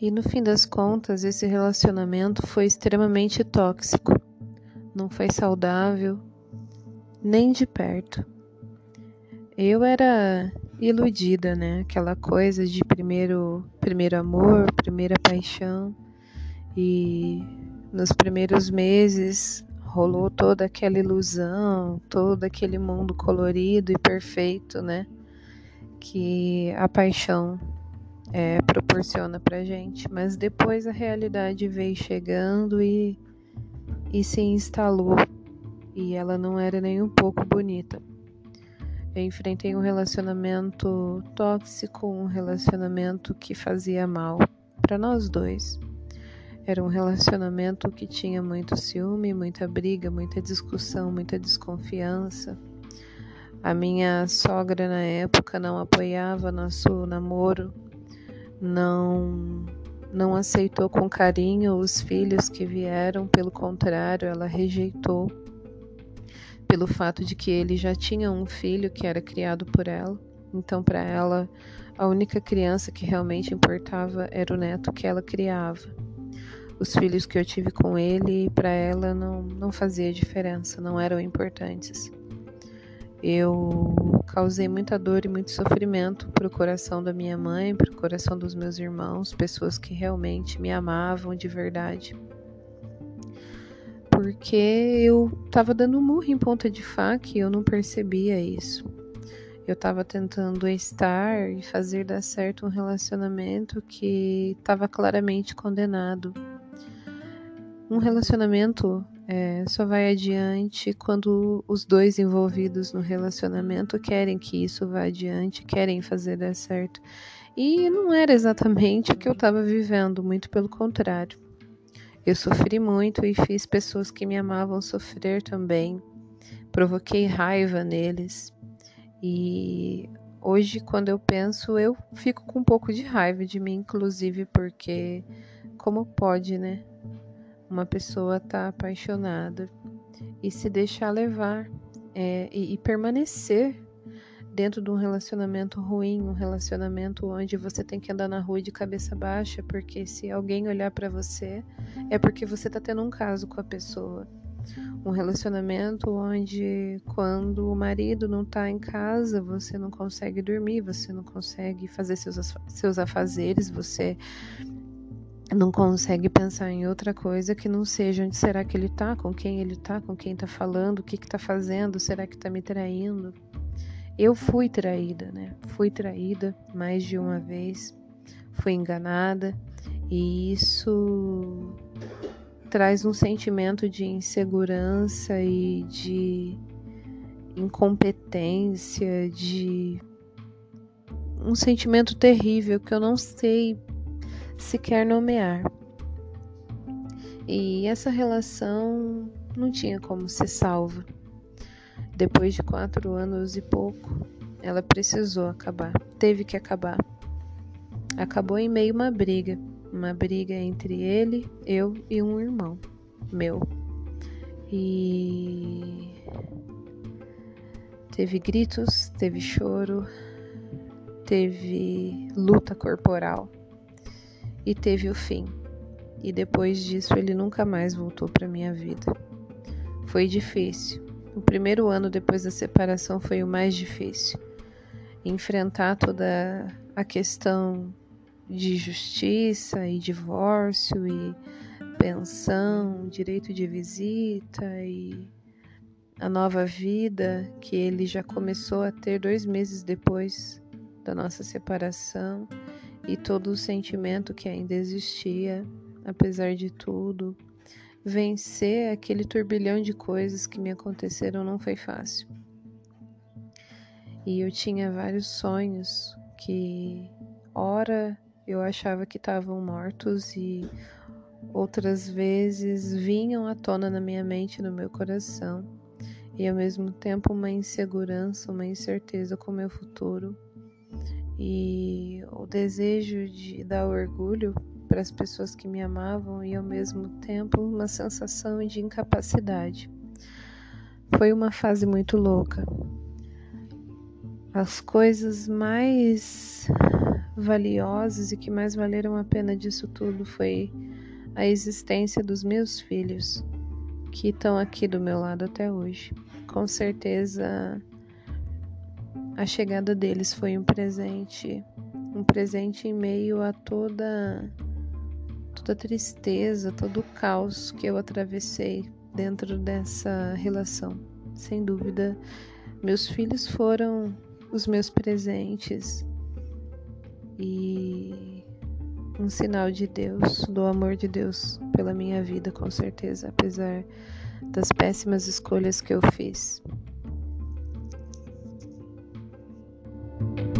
E no fim das contas, esse relacionamento foi extremamente tóxico. Não foi saudável, nem de perto. Eu era iludida, né? Aquela coisa de primeiro, primeiro amor, primeira paixão. E nos primeiros meses rolou toda aquela ilusão, todo aquele mundo colorido e perfeito, né? Que a paixão é, proporciona pra gente. Mas depois a realidade veio chegando e, e se instalou. E ela não era nem um pouco bonita. Eu enfrentei um relacionamento tóxico, um relacionamento que fazia mal para nós dois. Era um relacionamento que tinha muito ciúme, muita briga, muita discussão, muita desconfiança. A minha sogra na época não apoiava nosso namoro, não não aceitou com carinho os filhos que vieram, pelo contrário, ela rejeitou pelo fato de que ele já tinha um filho que era criado por ela. Então, para ela, a única criança que realmente importava era o neto que ela criava. Os filhos que eu tive com ele, para ela, não, não fazia diferença, não eram importantes. Eu causei muita dor e muito sofrimento para o coração da minha mãe, para o coração dos meus irmãos, pessoas que realmente me amavam de verdade porque eu estava dando murro em ponta de faca e eu não percebia isso. Eu estava tentando estar e fazer dar certo um relacionamento que estava claramente condenado. Um relacionamento é, só vai adiante quando os dois envolvidos no relacionamento querem que isso vá adiante, querem fazer dar certo. E não era exatamente o que eu estava vivendo, muito pelo contrário. Eu sofri muito e fiz pessoas que me amavam sofrer também. Provoquei raiva neles. E hoje, quando eu penso, eu fico com um pouco de raiva de mim, inclusive, porque como pode, né? Uma pessoa estar tá apaixonada e se deixar levar é, e, e permanecer dentro de um relacionamento ruim, um relacionamento onde você tem que andar na rua de cabeça baixa, porque se alguém olhar para você, é porque você tá tendo um caso com a pessoa. Um relacionamento onde quando o marido não tá em casa, você não consegue dormir, você não consegue fazer seus, seus afazeres, você não consegue pensar em outra coisa que não seja onde será que ele tá, com quem ele tá, com quem tá falando, o que que tá fazendo, será que tá me traindo? Eu fui traída, né? Fui traída mais de uma vez, fui enganada e isso traz um sentimento de insegurança e de incompetência, de um sentimento terrível que eu não sei sequer nomear. E essa relação não tinha como ser salva. Depois de quatro anos e pouco, ela precisou acabar, teve que acabar. Acabou em meio a uma briga, uma briga entre ele, eu e um irmão meu. E teve gritos, teve choro, teve luta corporal e teve o fim. E depois disso ele nunca mais voltou para minha vida. Foi difícil, o primeiro ano depois da separação foi o mais difícil. Enfrentar toda a questão de justiça e divórcio e pensão, direito de visita e a nova vida que ele já começou a ter dois meses depois da nossa separação e todo o sentimento que ainda existia, apesar de tudo, vencer aquele turbilhão de coisas que me aconteceram não foi fácil. E eu tinha vários sonhos que, ora, eu achava que estavam mortos e outras vezes vinham à tona na minha mente, no meu coração, e ao mesmo tempo uma insegurança, uma incerteza com o meu futuro e o desejo de dar orgulho para as pessoas que me amavam e ao mesmo tempo uma sensação de incapacidade. Foi uma fase muito louca. As coisas mais valiosas e que mais valeram a pena disso tudo foi a existência dos meus filhos, que estão aqui do meu lado até hoje. Com certeza, a chegada deles foi um presente, um presente em meio a toda toda a tristeza, todo o caos que eu atravessei dentro dessa relação. Sem dúvida, meus filhos foram os meus presentes e um sinal de Deus, do amor de Deus pela minha vida, com certeza, apesar das péssimas escolhas que eu fiz. Bye.